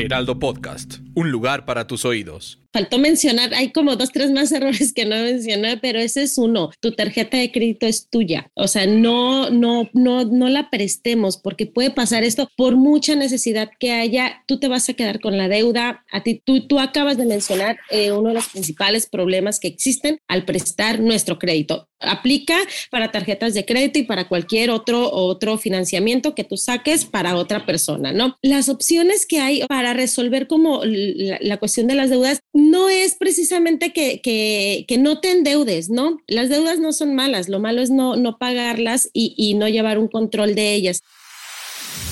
Heraldo Podcast, un lugar para tus oídos. Faltó mencionar, hay como dos, tres más errores que no mencioné, pero ese es uno. Tu tarjeta de crédito es tuya. O sea, no, no, no, no la prestemos porque puede pasar esto por mucha necesidad que haya. Tú te vas a quedar con la deuda. A ti, tú, tú acabas de mencionar eh, uno de los principales problemas que existen al prestar nuestro crédito. Aplica para tarjetas de crédito y para cualquier otro, otro financiamiento que tú saques para otra persona, ¿no? Las opciones que hay para resolver como la, cuestión de las deudas no es precisamente que, que, que, no te endeudes, ¿no? Las deudas no son malas, lo malo es no, no pagarlas y, y no llevar un control de ellas.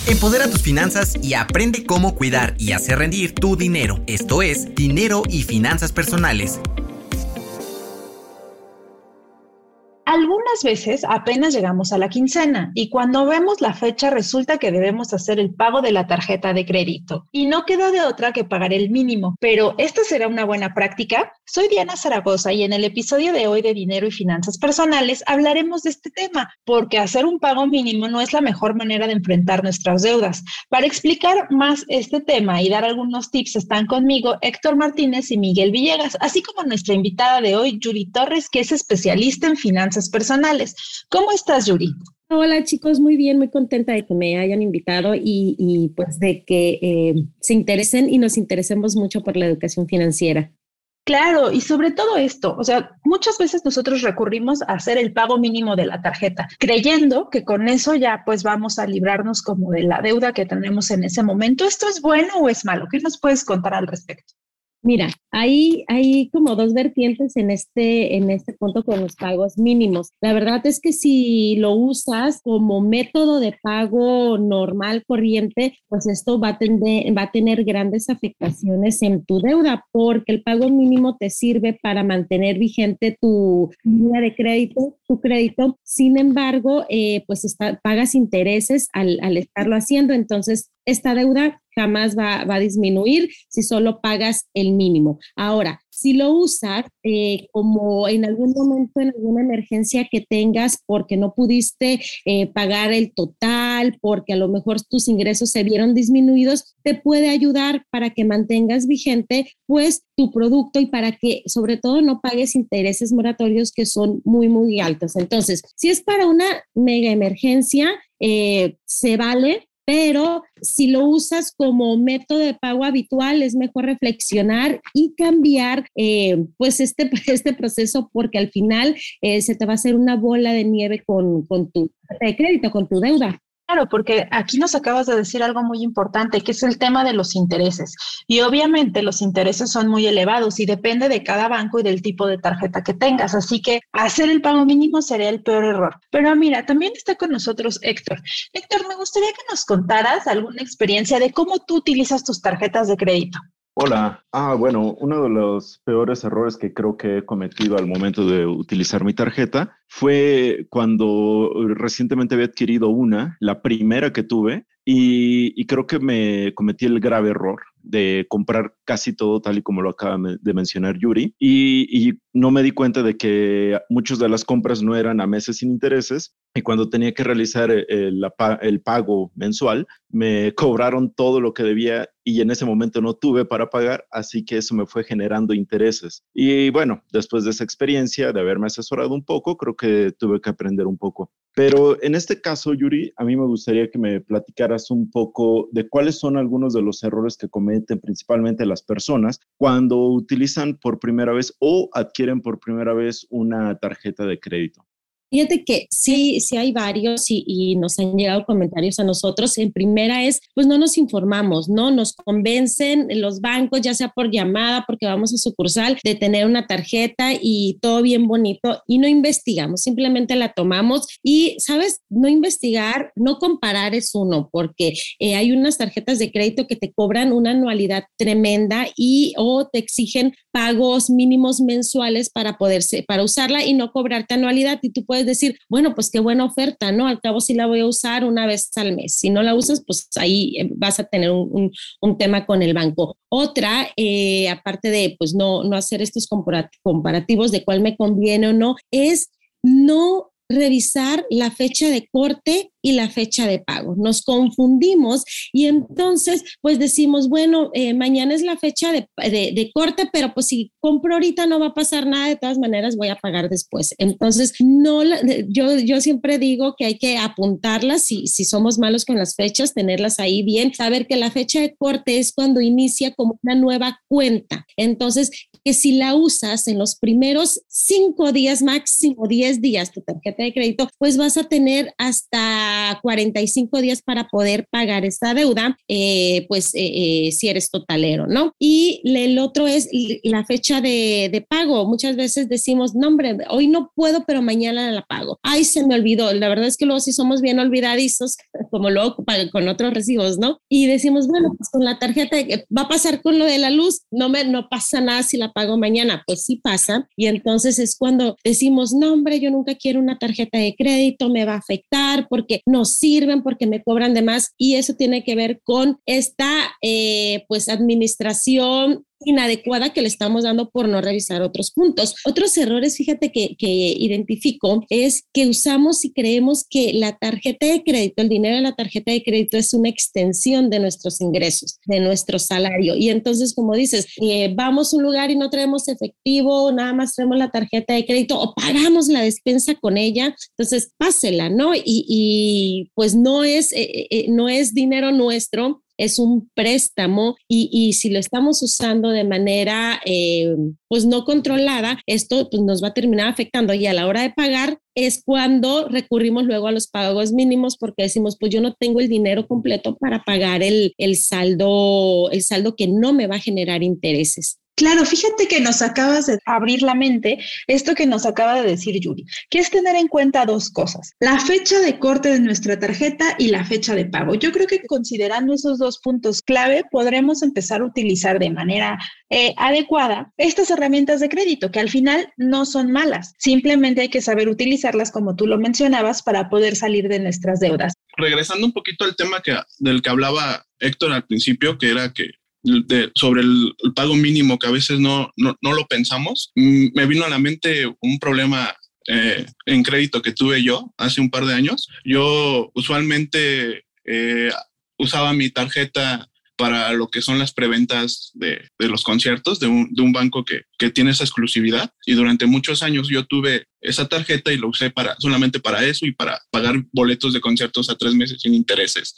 Empodera tus finanzas y aprende cómo cuidar y hacer rendir tu dinero. Esto es Dinero y Finanzas Personales Algunas veces apenas llegamos a la quincena y cuando vemos la fecha resulta que debemos hacer el pago de la tarjeta de crédito y no queda de otra que pagar el mínimo. Pero ¿esta será una buena práctica? Soy Diana Zaragoza y en el episodio de hoy de Dinero y Finanzas Personales hablaremos de este tema porque hacer un pago mínimo no es la mejor manera de enfrentar nuestras deudas. Para explicar más este tema y dar algunos tips están conmigo Héctor Martínez y Miguel Villegas, así como nuestra invitada de hoy, Yuri Torres, que es especialista en finanzas personales. ¿Cómo estás, Yuri? Hola chicos, muy bien, muy contenta de que me hayan invitado y, pues de que eh, se interesen y nos interesemos mucho por la educación financiera. Claro, y sobre todo esto, o sea, muchas veces nosotros recurrimos a hacer el pago mínimo de la tarjeta, creyendo que con eso ya pues vamos a librarnos como de la deuda que tenemos en ese momento. ¿Esto es bueno o es malo? ¿Qué nos puedes contar al respecto? Mira, hay, hay como dos vertientes en este, en este punto con los pagos mínimos. La verdad es que si lo usas como método de pago normal, corriente, pues esto va a, va a tener grandes afectaciones en tu deuda porque el pago mínimo te sirve para mantener vigente tu línea de crédito, tu crédito. Sin embargo, eh, pues pagas intereses al, al estarlo haciendo. Entonces, esta deuda jamás va, a disminuir si solo pagas el mínimo. Ahora, si lo usas eh, como en algún momento, en alguna emergencia que tengas porque no pudiste eh, pagar el total, porque a lo mejor tus ingresos se vieron disminuidos, te puede ayudar para que mantengas vigente pues tu producto y para que sobre todo no pagues intereses moratorios que son muy, muy altos. Entonces, si es para una mega emergencia, eh, se vale, pero si lo usas como método de pago habitual, es mejor reflexionar y cambiar eh, pues este, este proceso porque al final eh, se te va a hacer una bola de nieve con, con tu crédito, con tu deuda. Claro, porque aquí nos acabas de decir algo muy importante, que es el tema de los intereses. Y obviamente los intereses son muy elevados y depende de cada banco y del tipo de tarjeta que tengas. Así que hacer el pago mínimo sería el peor error. Pero mira, también está con nosotros Héctor. Héctor, me gustaría que nos contaras alguna experiencia de cómo tú utilizas tus tarjetas de crédito. Hola. Ah, bueno, uno de los peores errores que creo que he cometido al momento de utilizar mi tarjeta fue cuando recientemente había adquirido una, la primera que tuve, y, creo que me cometí el grave error de comprar casi todo tal y como lo acaba de mencionar Yuri y, no me di cuenta de que muchas de las compras no eran a meses sin intereses y cuando tenía que realizar el, el, pago mensual me cobraron todo lo que debía y en ese momento no tuve para pagar, así que eso me fue generando intereses. Y bueno, después de esa experiencia, de haberme asesorado un poco, creo que tuve que aprender un poco. Pero en este caso, Yuri, a mí me gustaría que me platicaras un poco de cuáles son algunos de los errores que principalmente las personas cuando utilizan por primera vez o adquieren por primera vez una tarjeta de crédito. Fíjate que sí, sí hay varios y, nos han llegado comentarios a nosotros. En primera es, pues no nos informamos, ¿no? Nos convencen los bancos, ya sea por llamada, porque vamos a sucursal, de tener una tarjeta y todo bien bonito y no investigamos, simplemente la tomamos y, ¿sabes? No investigar, no comparar es uno, porque eh, hay unas tarjetas de crédito que te cobran una anualidad tremenda y o te exigen pagos mínimos mensuales para poderse, para usarla y no cobrarte anualidad y tú puedes decir, bueno, pues qué buena oferta, ¿no? Al cabo sí la voy a usar una vez al mes. Si no la usas, pues ahí eh, vas a tener un, tema con el banco. Otra, eh, aparte de pues no, no hacer estos comparativos de cuál me conviene o no, es no revisar la fecha de corte y la fecha de pago. Nos confundimos y entonces pues decimos, bueno, eh, mañana es la fecha de, de, corte, pero pues si compro ahorita no va a pasar nada, de todas maneras voy a pagar después. Entonces, no, yo, yo siempre digo que hay que apuntarlas si, si somos malos con las fechas, tenerlas ahí bien, saber que la fecha de corte es cuando inicia como una nueva cuenta. Entonces, que si la usas en los primeros cinco días, máximo 10 días, tu tarjeta de crédito, pues vas a tener hasta 45 días para poder pagar esta deuda, eh, pues eh, eh, si eres totalero, ¿no? Y el otro es la fecha de, de, pago. Muchas veces decimos, no, hombre, hoy no puedo, pero mañana la pago. Ay, se me olvidó. La verdad es que luego sí somos bien olvidadizos, como luego con otros recibos, ¿no? Y decimos, bueno, pues con la tarjeta, va a pasar con lo de la luz, no, me, no pasa nada si la pago mañana. Pues sí pasa. Y entonces es cuando decimos, no, hombre, yo nunca quiero una tarjeta de crédito, me va a afectar porque no sirven porque me cobran de más y eso tiene que ver con esta eh, pues administración inadecuada que le estamos dando por no revisar otros puntos. Otros errores, fíjate que, que identifico, es que usamos y creemos que la tarjeta de crédito, el dinero de la tarjeta de crédito es una extensión de nuestros ingresos, de nuestro salario. Y entonces, como dices, eh, vamos a un lugar y no traemos efectivo, nada más traemos la tarjeta de crédito o pagamos la despensa con ella, entonces pásela, ¿no? Y, y pues no es, eh, eh, no es dinero nuestro, es un préstamo y, si lo estamos usando de manera eh, pues no controlada, esto pues nos va a terminar afectando y a la hora de pagar es cuando recurrimos luego a los pagos mínimos porque decimos pues yo no tengo el dinero completo para pagar el, el saldo, el saldo que no me va a generar intereses. Claro, fíjate que nos acabas de abrir la mente esto que nos acaba de decir Yuri, que es tener en cuenta dos cosas, la fecha de corte de nuestra tarjeta y la fecha de pago. Yo creo que considerando esos dos puntos clave, podremos empezar a utilizar de manera eh, adecuada estas herramientas de crédito, que al final no son malas, simplemente hay que saber utilizarlas como tú lo mencionabas para poder salir de nuestras deudas. Regresando un poquito al tema que, del que hablaba Héctor al principio, que era que sobre el, pago mínimo que a veces no, no, no, lo pensamos, mm, me vino a la mente un problema eh, en crédito que tuve yo hace un par de años. Yo usualmente eh, usaba mi tarjeta para lo que son las preventas de, de los conciertos de un, de un banco que, que, tiene esa exclusividad. Y durante muchos años yo tuve esa tarjeta y lo usé para, solamente para eso y para pagar boletos de conciertos a tres meses sin intereses.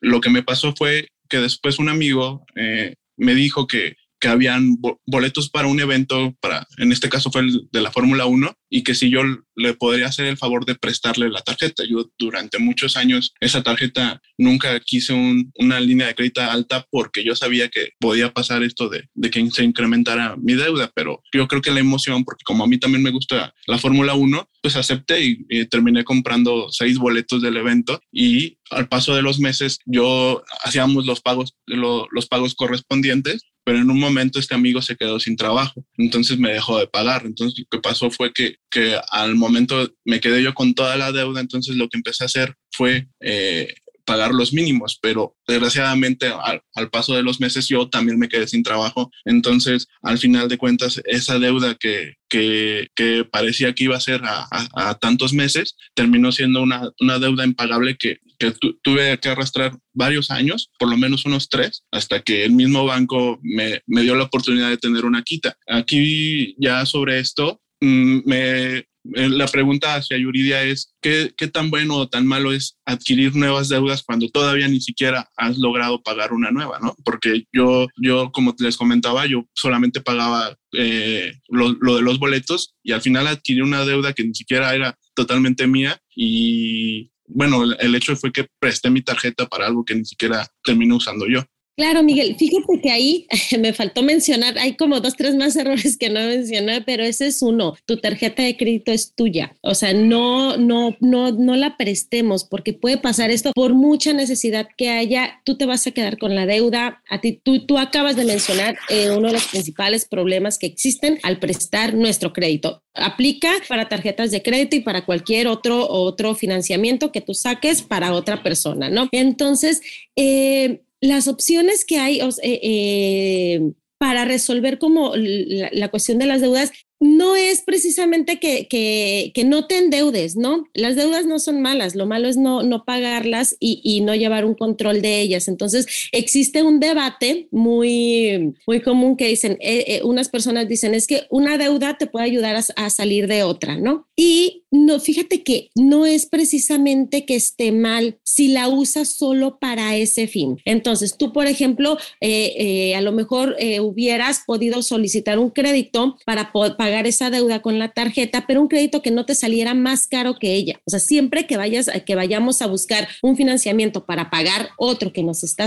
Lo que me pasó fue que después un amigo eh, me dijo que, que habían boletos para un evento, para, en este caso fue el de la Fórmula 1, y que si yo le podría hacer el favor de prestarle la tarjeta. Yo durante muchos años esa tarjeta nunca quise una línea de crédito alta porque yo sabía que podía pasar esto de, de, que se incrementara mi deuda, pero yo creo que la emoción, porque como a mí también me gusta la Fórmula 1, pues acepté y, terminé comprando seis boletos del evento y al paso de los meses yo hacíamos los pagos, los pagos correspondientes pero en un momento este amigo se quedó sin trabajo, entonces me dejó de pagar. Entonces lo que pasó fue que que al momento me quedé yo con toda la deuda, entonces lo que empecé a hacer fue eh, pagar los mínimos, pero desgraciadamente al, paso de los meses yo también me quedé sin trabajo, entonces al final de cuentas esa deuda que, que, que parecía que iba a ser a, tantos meses terminó siendo una, una deuda impagable que, que tuve que arrastrar varios años, por lo menos unos tres, hasta que el mismo banco me, me dio la oportunidad de tener una quita. Aquí ya sobre esto, Mm, me, eh, la pregunta hacia Yuridia es, ¿qué, ¿qué tan bueno o tan malo es adquirir nuevas deudas cuando todavía ni siquiera has logrado pagar una nueva, ¿no? Porque yo, yo como les comentaba, yo solamente pagaba eh, lo, lo, de los boletos y al final adquirí una deuda que ni siquiera era totalmente mía y bueno, el hecho fue que presté mi tarjeta para algo que ni siquiera terminé usando yo. Claro, Miguel, fíjate que ahí me faltó mencionar, hay como dos, tres más errores que no mencioné, pero ese es uno, tu tarjeta de crédito es tuya, o sea, no, no, no, no la prestemos porque puede pasar esto por mucha necesidad que haya, tú te vas a quedar con la deuda, a ti, tú, acabas de mencionar eh, uno de los principales problemas que existen al prestar nuestro crédito. Aplica para tarjetas de crédito y para cualquier otro, otro financiamiento que tú saques para otra persona, ¿no? Entonces, eh, las opciones que hay eh, eh, para resolver como la, cuestión de las deudas no es precisamente que, que, no te endeudes, ¿no? Las deudas no son malas, lo malo es no, no pagarlas y, y, no llevar un control de ellas. Entonces, existe un debate muy, muy común que dicen, eh, unas personas dicen, es que una deuda te puede ayudar a, salir de otra, ¿no? Y no, fíjate que no es precisamente que esté mal si la usas solo para ese fin. Entonces, tú, por ejemplo, eh, a lo mejor hubieras podido solicitar un crédito para pagar esa deuda con la tarjeta, pero un crédito que no te saliera más caro que ella. O sea, siempre que vayas, que vayamos a buscar un financiamiento para pagar otro que nos está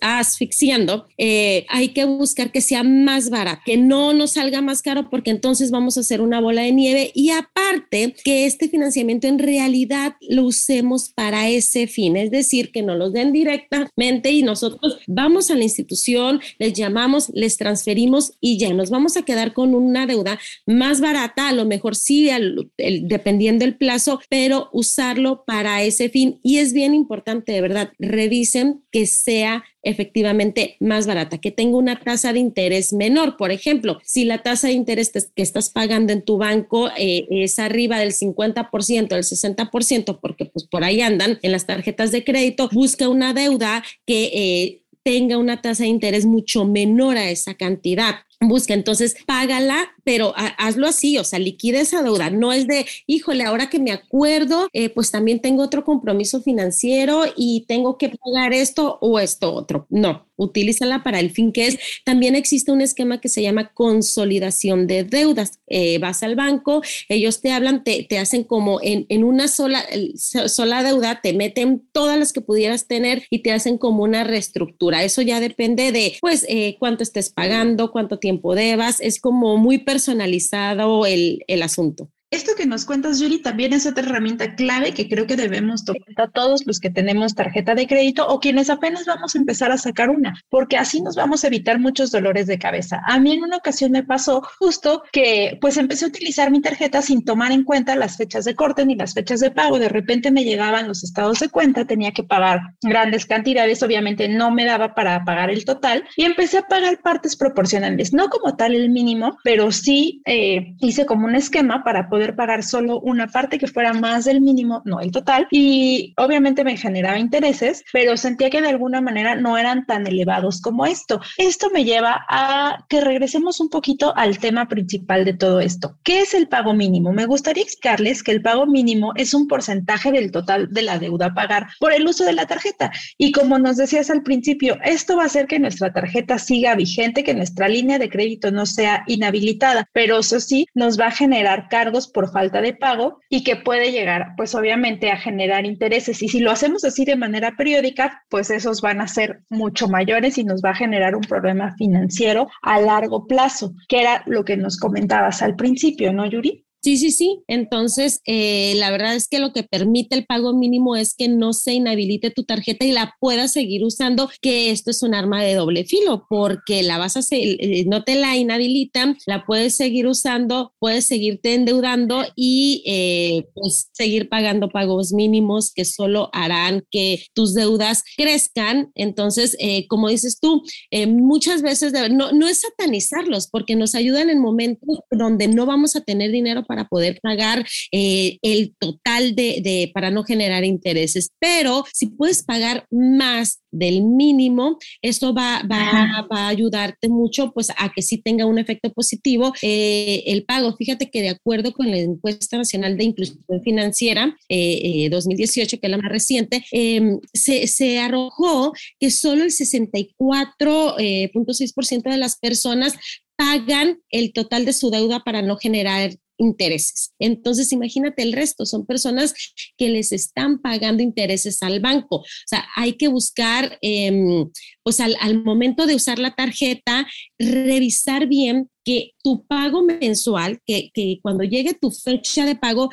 asfixiando, eh, hay que buscar que sea más barato, que no nos salga más caro, porque entonces vamos a hacer una bola de nieve y aparte que este financiamiento en realidad lo usemos para ese fin, es decir, que no los den directamente y nosotros vamos a la institución, les llamamos, les transferimos y ya nos vamos a quedar con una deuda más barata, a lo mejor sí, dependiendo del plazo, pero usarlo para ese fin. Y es bien importante, de verdad, revisen que sea efectivamente más barata, que tenga una tasa de interés menor. Por ejemplo, si la tasa de interés que estás pagando en tu banco eh, es arriba del 50%, del 60%, porque pues por ahí andan en las tarjetas de crédito, busca una deuda que... Eh, tenga una tasa de interés mucho menor a esa cantidad busca, entonces págala, pero hazlo así, o sea, liquida esa deuda, no es de, híjole, ahora que me acuerdo, eh, pues también tengo otro compromiso financiero y tengo que pagar esto o esto otro. No, utilízala para el fin que es. También existe un esquema que se llama consolidación de deudas. Eh, vas al banco, ellos te hablan, te, te hacen como en, en, una sola, sola deuda, te meten todas las que pudieras tener y te hacen como una reestructura. Eso ya depende de, pues, eh, cuánto estés pagando, cuánto tiempo Podebas, es como muy personalizado el, el asunto. Esto que nos cuentas, Yuri, también es otra herramienta clave que creo que debemos tomar a todos los que tenemos tarjeta de crédito o quienes apenas vamos a empezar a sacar una, porque así nos vamos a evitar muchos dolores de cabeza. A mí en una ocasión me pasó justo que pues empecé a utilizar mi tarjeta sin tomar en cuenta las fechas de corte ni las fechas de pago. De repente me llegaban los estados de cuenta, tenía que pagar grandes cantidades, obviamente no me daba para pagar el total y empecé a pagar partes proporcionales, no como tal el mínimo, pero sí eh, hice como un esquema para poder pagar solo una parte que fuera más del mínimo, no el total. Y obviamente me generaba intereses, pero sentía que de alguna manera no eran tan elevados como esto. Esto me lleva a que regresemos un poquito al tema principal de todo esto. ¿Qué es el pago mínimo? Me gustaría explicarles que el pago mínimo es un porcentaje del total de la deuda a pagar por el uso de la tarjeta. Y como nos decías al principio, esto va a hacer que nuestra tarjeta siga vigente, que nuestra línea de crédito no sea inhabilitada, pero eso sí, nos va a generar cargos por falta de pago y que puede llegar, pues obviamente, a generar intereses. Y si lo hacemos así de manera periódica, pues esos van a ser mucho mayores y nos va a generar un problema financiero a largo plazo, que era lo que nos comentabas al principio, ¿no, Yuri? Sí, sí, sí. Entonces, eh, la verdad es que lo que permite el pago mínimo es que no se inhabilite tu tarjeta y la puedas seguir usando, que esto es un arma de doble filo, porque la vas a eh, no te la inhabilitan, la puedes seguir usando, puedes seguirte endeudando y eh, pues seguir pagando pagos mínimos que solo harán que tus deudas crezcan. Entonces, como dices tú, muchas veces no, no es satanizarlos porque nos ayudan en momentos donde no vamos a tener dinero poder pagar eh, el total de, de, para no generar intereses. Pero si puedes pagar más del mínimo, esto va, va, va, a ayudarte mucho pues a que sí tenga un efecto positivo eh, el pago. Fíjate que de acuerdo con la encuesta nacional de inclusión financiera eh, 2018, que es la más reciente, em, se, se, arrojó que solo el 64.6% de las personas pagan el total de su deuda para no generar intereses. Entonces, imagínate el resto, son personas que les están pagando intereses al banco. O sea, hay que buscar, eh, pues al, al, momento de usar la tarjeta, revisar bien que tu pago mensual, que, que cuando llegue tu fecha de pago.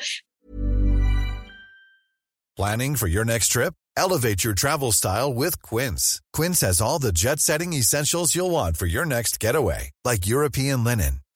Planning for your next trip? Elevate your travel style with Quince. Quince has all the jet setting essentials you'll want for your next getaway, like European linen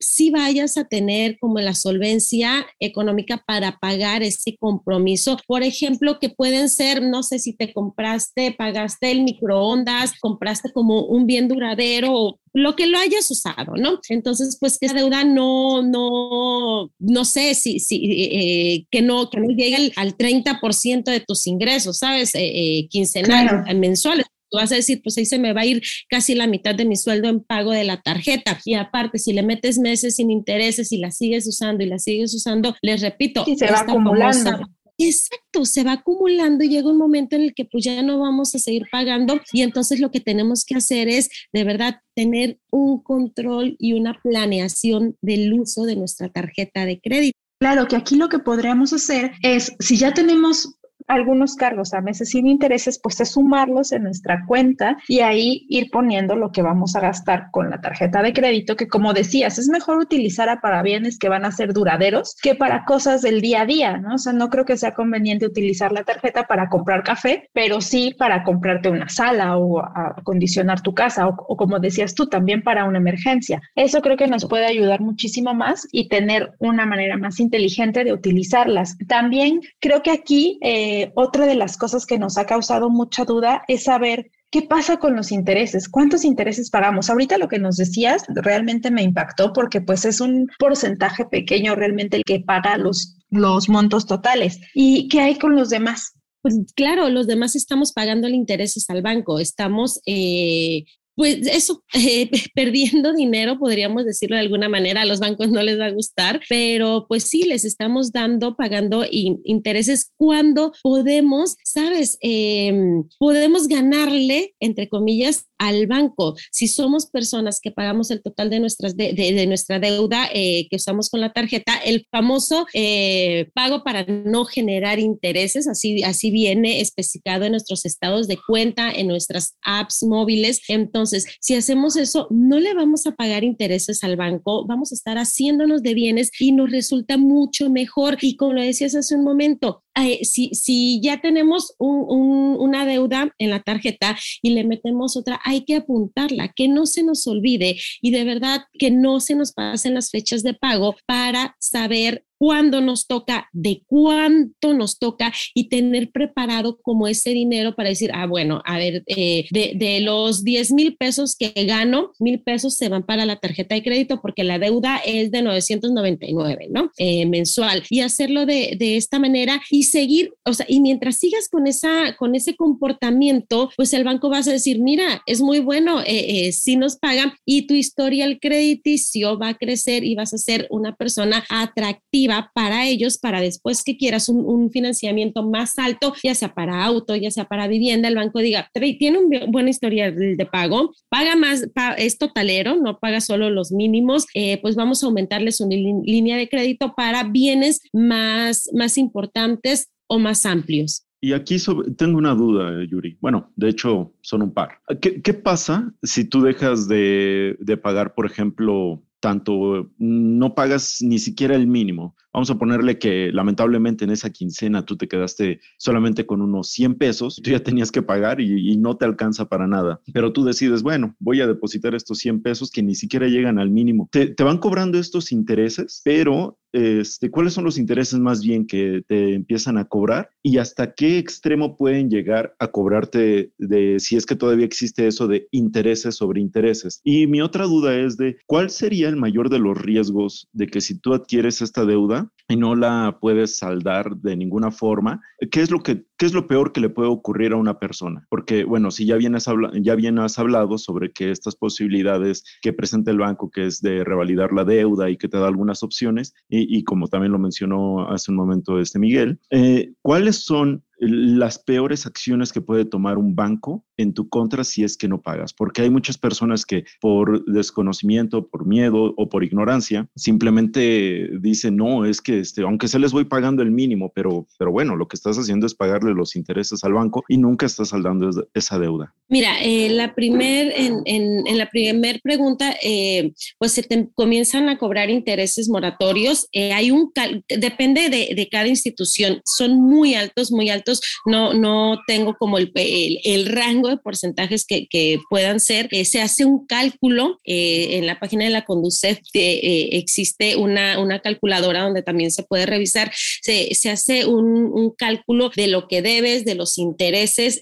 Si vayas a tener como la solvencia económica para pagar ese compromiso. Por ejemplo, que pueden ser, no sé si te compraste, pagaste el microondas, compraste como un bien duradero lo que lo hayas usado, ¿no? Entonces, pues que esa deuda no, no, no sé si, si eh, que no, que no llegue al, 30% de tus ingresos, ¿sabes? Eh, eh, quincenales, claro. mensuales tú vas a decir, pues ahí se me va a ir casi la mitad de mi sueldo en pago de la tarjeta. Y aparte, si le metes meses sin intereses y la sigues usando y la sigues usando, les repito, y se va acumulando. Exacto, se va acumulando y llega un momento en el que pues ya no vamos a seguir pagando y entonces lo que tenemos que hacer es de verdad tener un control y una planeación del uso de nuestra tarjeta de crédito. Claro que aquí lo que podríamos hacer es, si ya tenemos algunos cargos a meses sin intereses, pues es sumarlos en nuestra cuenta y ahí ir poniendo lo que vamos a gastar con la tarjeta de crédito, que como decías, es mejor utilizar para bienes que van a ser duraderos que para cosas del día a día, ¿no? O sea, no creo que sea conveniente utilizar la tarjeta para comprar café, pero sí para comprarte una sala o acondicionar tu casa o, o como decías tú, también para una emergencia. Eso creo que nos puede ayudar muchísimo más y tener una manera más inteligente de utilizarlas. También creo que aquí... Eh, otra de las cosas que nos ha causado mucha duda es saber qué pasa con los intereses, cuántos intereses pagamos. Ahorita lo que nos decías realmente me impactó porque pues es un porcentaje pequeño realmente el que paga los, los montos totales. ¿Y qué hay con los demás? Pues claro, los demás estamos pagando intereses al banco, estamos eh, pues eso, eh, perdiendo dinero, podríamos decirlo de alguna manera, a los bancos no les va a gustar, pero pues sí, les estamos dando, pagando intereses cuando podemos, ¿sabes? Em, podemos ganarle, entre comillas, al banco. Si somos personas que pagamos el total de, nuestras de, nuestra deuda eh, que usamos con la tarjeta, el famoso eh, pago para no generar intereses, así, así viene especificado en nuestros estados de cuenta, en nuestras apps móviles. Entonces, si hacemos eso, no le vamos a pagar intereses al banco, vamos a estar haciéndonos de bienes y nos resulta mucho mejor. Y como lo decías hace un momento, si, si, ya tenemos una deuda en la tarjeta y le metemos otra, hay que apuntarla, que no se nos olvide y de verdad que no se nos pasen las fechas de pago para saber cuándo nos toca, de cuánto nos toca y tener preparado como ese dinero para decir, ah, bueno, a ver, eh, de, los 10 mil pesos que gano, mil pesos se van para la tarjeta de crédito porque la deuda es de 999, ¿no? Eh, mensual. Y hacerlo de, de, esta manera y seguir, o sea, y mientras sigas con, esa, con ese comportamiento, pues el banco va a decir, mira, es muy bueno, eh, si nos pagan y tu historial crediticio va a crecer y vas a ser una persona atractiva atractiva para ellos, para después que quieras un, financiamiento más alto, ya sea para auto, ya sea para vivienda, el banco diga, tiene un buena historia de pago, paga más, es totalero, no paga solo los mínimos, eh, pues vamos a aumentarle su línea de crédito para bienes más, más importantes o más amplios. Y aquí tengo una duda, Yuri. Bueno, de hecho, son un par. ¿Qué, pasa si tú dejas de, de, pagar, por ejemplo, tanto, no pagas ni siquiera el mínimo? Vamos a ponerle que lamentablemente en esa quincena tú te quedaste solamente con unos 100 pesos, tú ya tenías que pagar y, no te alcanza para nada, pero tú decides, bueno, voy a depositar estos 100 pesos que ni siquiera llegan al mínimo. Te, te van cobrando estos intereses, pero este, cuáles son los intereses más bien que te empiezan a cobrar y hasta qué extremo pueden llegar a cobrarte de si es que todavía existe eso de intereses sobre intereses. Y mi otra duda es de cuál sería el mayor de los riesgos de que si tú adquieres esta deuda y no la puedes saldar de ninguna forma, ¿qué es lo que qué es lo peor que le puede ocurrir a una persona? Porque bueno, si ya bien has, ya bien hablado sobre que estas posibilidades que presenta el banco que es de revalidar la deuda y que te da algunas opciones y, como también lo mencionó hace un momento este Miguel, eh, ¿cuáles son las peores acciones que puede tomar un banco en tu contra si es que no pagas, porque hay muchas personas que por desconocimiento, por miedo o por ignorancia, simplemente dicen, no, es que este, aunque se les voy pagando el mínimo, pero, pero bueno, lo que estás haciendo es pagarle los intereses al banco y nunca estás saldando esa deuda. Mira, eh, la primer, en, en, la primera pregunta, eh, pues se te comienzan a cobrar intereses moratorios. Eh, hay un, depende de, de cada institución, son muy altos, muy altos no, no tengo como el, el, rango de porcentajes que, que puedan ser. Eh, se hace un cálculo eh, en la página de la Conducef, eh, existe una, una calculadora donde también se puede revisar, se, se hace un, cálculo de lo que debes, de los intereses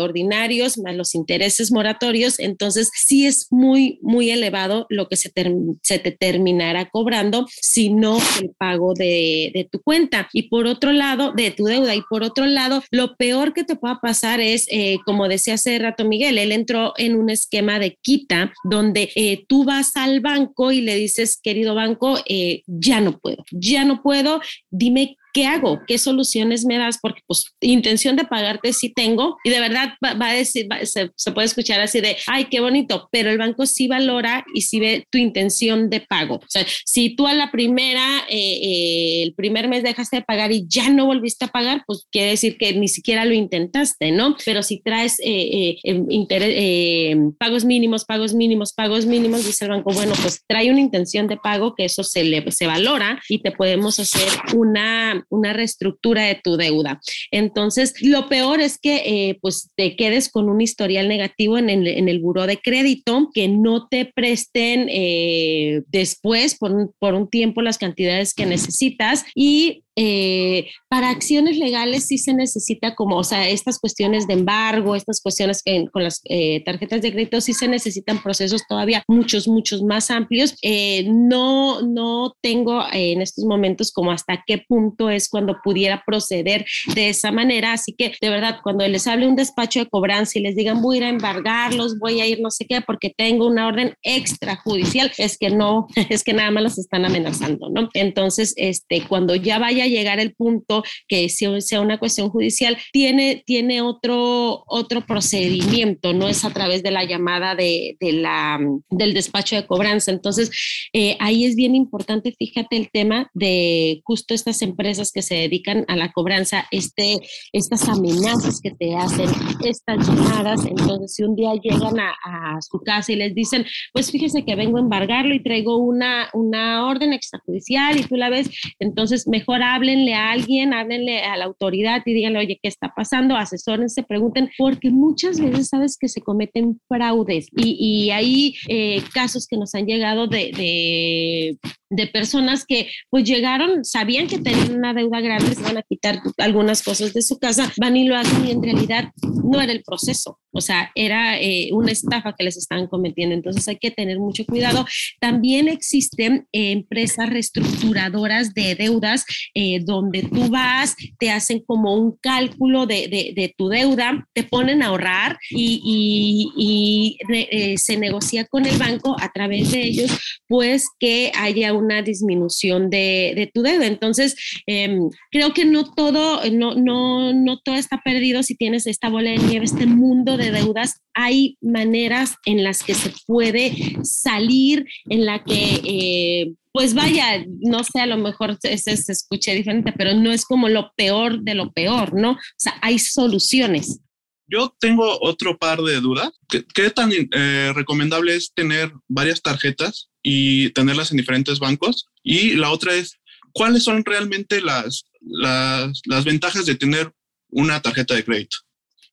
ordinarios más los intereses moratorios, entonces sí es muy, muy elevado lo que se, te terminará cobrando, si no el pago de, de tu cuenta. Y por otro lado, de tu deuda, y por otro lado, lo peor que te pueda pasar es, eh, como decía hace rato Miguel, él entró en un esquema de quita donde eh, tú vas al banco y le dices, querido banco, eh, ya no puedo, ya no puedo, dime ¿qué hago? ¿Qué soluciones me das? Porque pues intención de pagarte sí tengo y de verdad va, a decir, se, puede escuchar así de, ay, qué bonito, pero el banco sí valora y sí ve tu intención de pago. O sea, si tú a la primera, eh, eh, el primer mes dejaste de pagar y ya no volviste a pagar, pues quiere decir que ni siquiera lo intentaste, ¿no? Pero si traes eh, em, pagos mínimos, pagos mínimos, pagos mínimos, dice el banco, bueno, pues trae una intención de pago que eso se, le, se valora y te podemos hacer una una reestructura de tu deuda. Entonces, lo peor es que eh, pues te quedes con un historial negativo en el, en el buró de crédito, que no te presten eh, después por por un tiempo las cantidades que necesitas y eh, para acciones legales sí se necesita como, o sea, estas cuestiones de embargo, estas cuestiones con las eh, tarjetas de crédito sí se necesitan procesos todavía muchos, muchos más amplios. Eh, no, no tengo en estos momentos como hasta qué punto es cuando pudiera proceder de esa manera. Así que de verdad, cuando les hable un despacho de cobranza y les digan voy a ir a embargarlos, voy a ir no sé qué, porque tengo una orden extrajudicial, es que no, es que nada más los están amenazando, ¿no? Entonces, este, cuando ya vaya llegar el punto que sea una cuestión judicial, tiene, tiene otro, otro procedimiento, no es a través de la llamada de, de la, del despacho de cobranza. Entonces, eh, ahí es bien importante, fíjate el tema de justo estas empresas que se dedican a la cobranza, este, estas amenazas que te hacen, estas llamadas. Entonces, si un día llegan a, su casa y les dicen, pues fíjese que vengo a embargarlo y traigo una, una orden extrajudicial y tú la ves, entonces mejor háblenle a alguien, háblenle a la autoridad y díganle, oye, ¿qué está pasando? Asesórense, pregunten, porque muchas veces sabes que se cometen fraudes y, hay eh, casos que nos han llegado de de personas que pues llegaron, sabían que tenían una deuda grande, se van a quitar algunas cosas de su casa, van y lo hacen y en realidad no era el proceso, o sea, era eh, una estafa que les estaban cometiendo, entonces hay que tener mucho cuidado. También existen empresas reestructuradoras de deudas eh, donde tú vas, te hacen como un cálculo de, de, tu deuda, te ponen a ahorrar y, y, eh, se negocia con el banco a través de ellos, pues que haya un una disminución de, de tu deuda. Entonces, em, creo que no todo, no, no, no todo está perdido si tienes esta bola de nieve, este mundo de deudas. Hay maneras en las que se puede salir, en la que... Eh, pues vaya, no sé, a lo mejor se, se, escuche diferente, pero no es como lo peor de lo peor, ¿no? O sea, hay soluciones. Yo tengo otro par de dudas. ¿Qué, tan eh, recomendable es tener varias tarjetas y tenerlas en diferentes bancos? Y la otra es, ¿cuáles son realmente las, las, las ventajas de tener una tarjeta de crédito?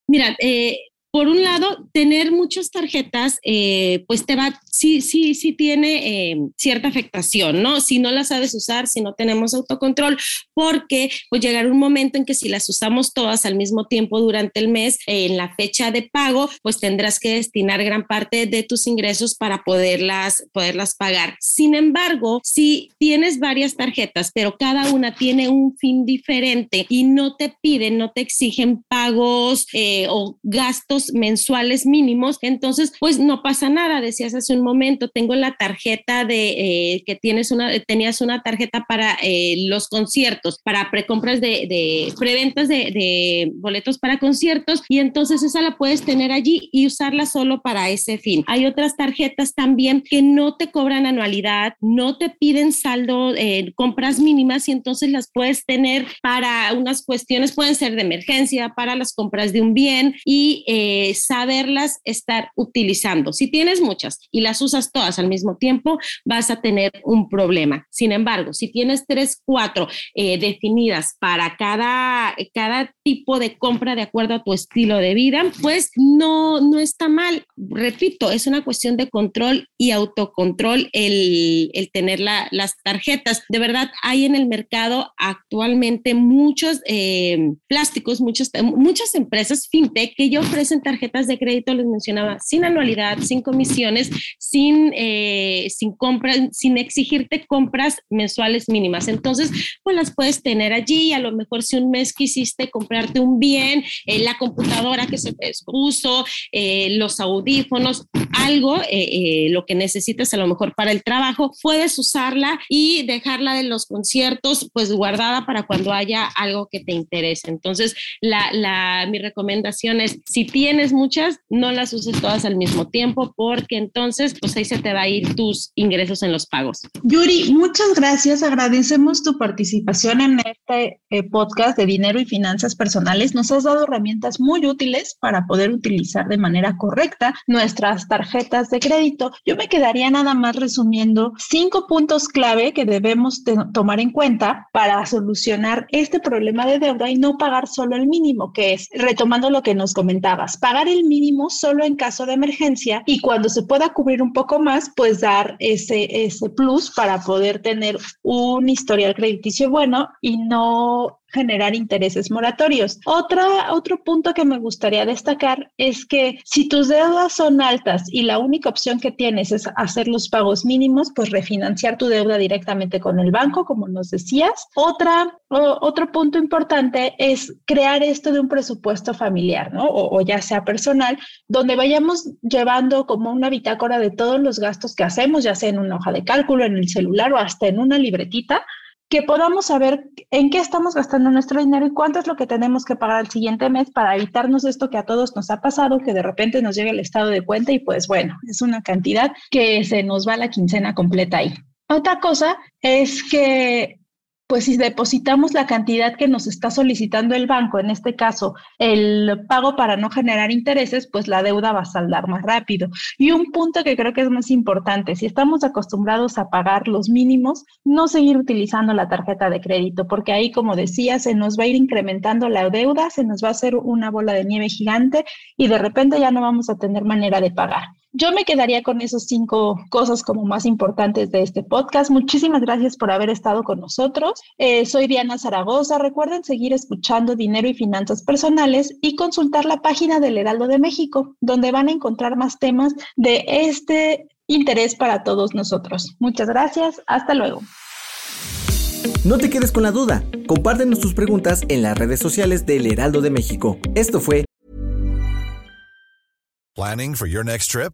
Mira, eh, por un lado, tener muchas tarjetas, eh, pues te va, sí, sí, sí tiene eh, cierta afectación, ¿no? Si no las sabes usar, si no tenemos autocontrol, porque pues llegar un momento en que si las usamos todas al mismo tiempo durante el mes, eh, en la fecha de pago, pues tendrás que destinar gran parte de tus ingresos para poderlas, poderlas pagar. Sin embargo, si tienes varias tarjetas, pero cada una tiene un fin diferente y no te piden, no te exigen pagos o gastos mensuales mínimos, entonces pues no pasa nada. Decías hace un momento, tengo la tarjeta de eh, que tienes una, tenías una tarjeta para eh, los conciertos, para precompras de, de preventas de, de boletos para conciertos y entonces esa la puedes tener allí y usarla solo para ese fin. Hay otras tarjetas también que no te cobran anualidad, no te piden saldo, eh, compras mínimas y entonces las puedes tener para unas cuestiones, pueden ser de emergencia, para las compras de un bien y eh, saberlas estar utilizando. Si tienes muchas y las usas todas al mismo tiempo, vas a tener un problema. Sin embargo, si tienes tres, cuatro eh, definidas para cada, cada tipo de compra de acuerdo a tu estilo de vida, pues no, no está mal. Repito, es una cuestión de control y autocontrol el, el tener las tarjetas. De verdad, hay en el mercado actualmente muchos eh, plásticos, muchas empresas fintech que ya ofrecen tarjetas de crédito, les mencionaba, sin anualidad, sin comisiones, sin, eh, sin compras, sin exigirte compras mensuales mínimas. Entonces, pues las puedes tener allí. A lo mejor si un mes quisiste comprarte un bien, eh, la computadora que se puso, eh, los audífonos, algo, lo que necesites a lo mejor para el trabajo, puedes usarla y dejarla de los conciertos, pues guardada para cuando haya algo que te interese. Entonces, la, la, mi recomendación es, si tienes tienes muchas, no las uses todas al mismo tiempo porque entonces pues ahí se te va a ir tus ingresos en los pagos. Yuri, muchas gracias. Agradecemos tu participación en este eh, podcast de dinero y finanzas personales. Nos has dado herramientas muy útiles para poder utilizar de manera correcta nuestras tarjetas de crédito. Yo me quedaría nada más resumiendo cinco puntos clave que debemos tomar en cuenta para solucionar este problema de deuda y no pagar solo el mínimo, que es retomando lo que nos comentabas pagar el mínimo solo en caso de emergencia y cuando se pueda cubrir un poco más, pues dar ese, ese plus para poder tener un historial crediticio bueno y no generar intereses moratorios. Otra, otro punto que me gustaría destacar es que si tus deudas son altas y la única opción que tienes es hacer los pagos mínimos, pues refinanciar tu deuda directamente con el banco, como nos decías. Otra, otro punto importante es crear esto de un presupuesto familiar, ¿no? O, o ya sea personal, donde vayamos llevando como una bitácora de todos los gastos que hacemos, ya sea en una hoja de cálculo, en el celular o hasta en una libretita, que podamos saber en qué estamos gastando nuestro dinero y cuánto es lo que tenemos que pagar el siguiente mes para evitarnos esto que a todos nos ha pasado, que de repente nos llega el estado de cuenta y pues bueno, es una cantidad que se nos va la quincena completa ahí. Otra cosa es que pues si depositamos la cantidad que nos está solicitando el banco, en este caso el pago para no generar intereses, pues la deuda va a saldar más rápido. Y un punto que creo que es más importante, si estamos acostumbrados a pagar los mínimos, no seguir utilizando la tarjeta de crédito, porque ahí, como decía, se nos va a ir incrementando la deuda, se nos va a hacer una bola de nieve gigante y de repente ya no vamos a tener manera de pagar. Yo me quedaría con esas cinco cosas como más importantes de este podcast. Muchísimas gracias por haber estado con nosotros. Eh, soy Diana Zaragoza. Recuerden seguir escuchando Dinero y Finanzas Personales y consultar la página del Heraldo de México, donde van a encontrar más temas de este interés para todos nosotros. Muchas gracias. Hasta luego. No te quedes con la duda. Compártenos tus preguntas en las redes sociales del Heraldo de México. Esto fue Planning for your next trip.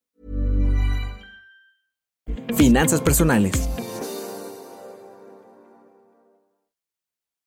Finanzas personales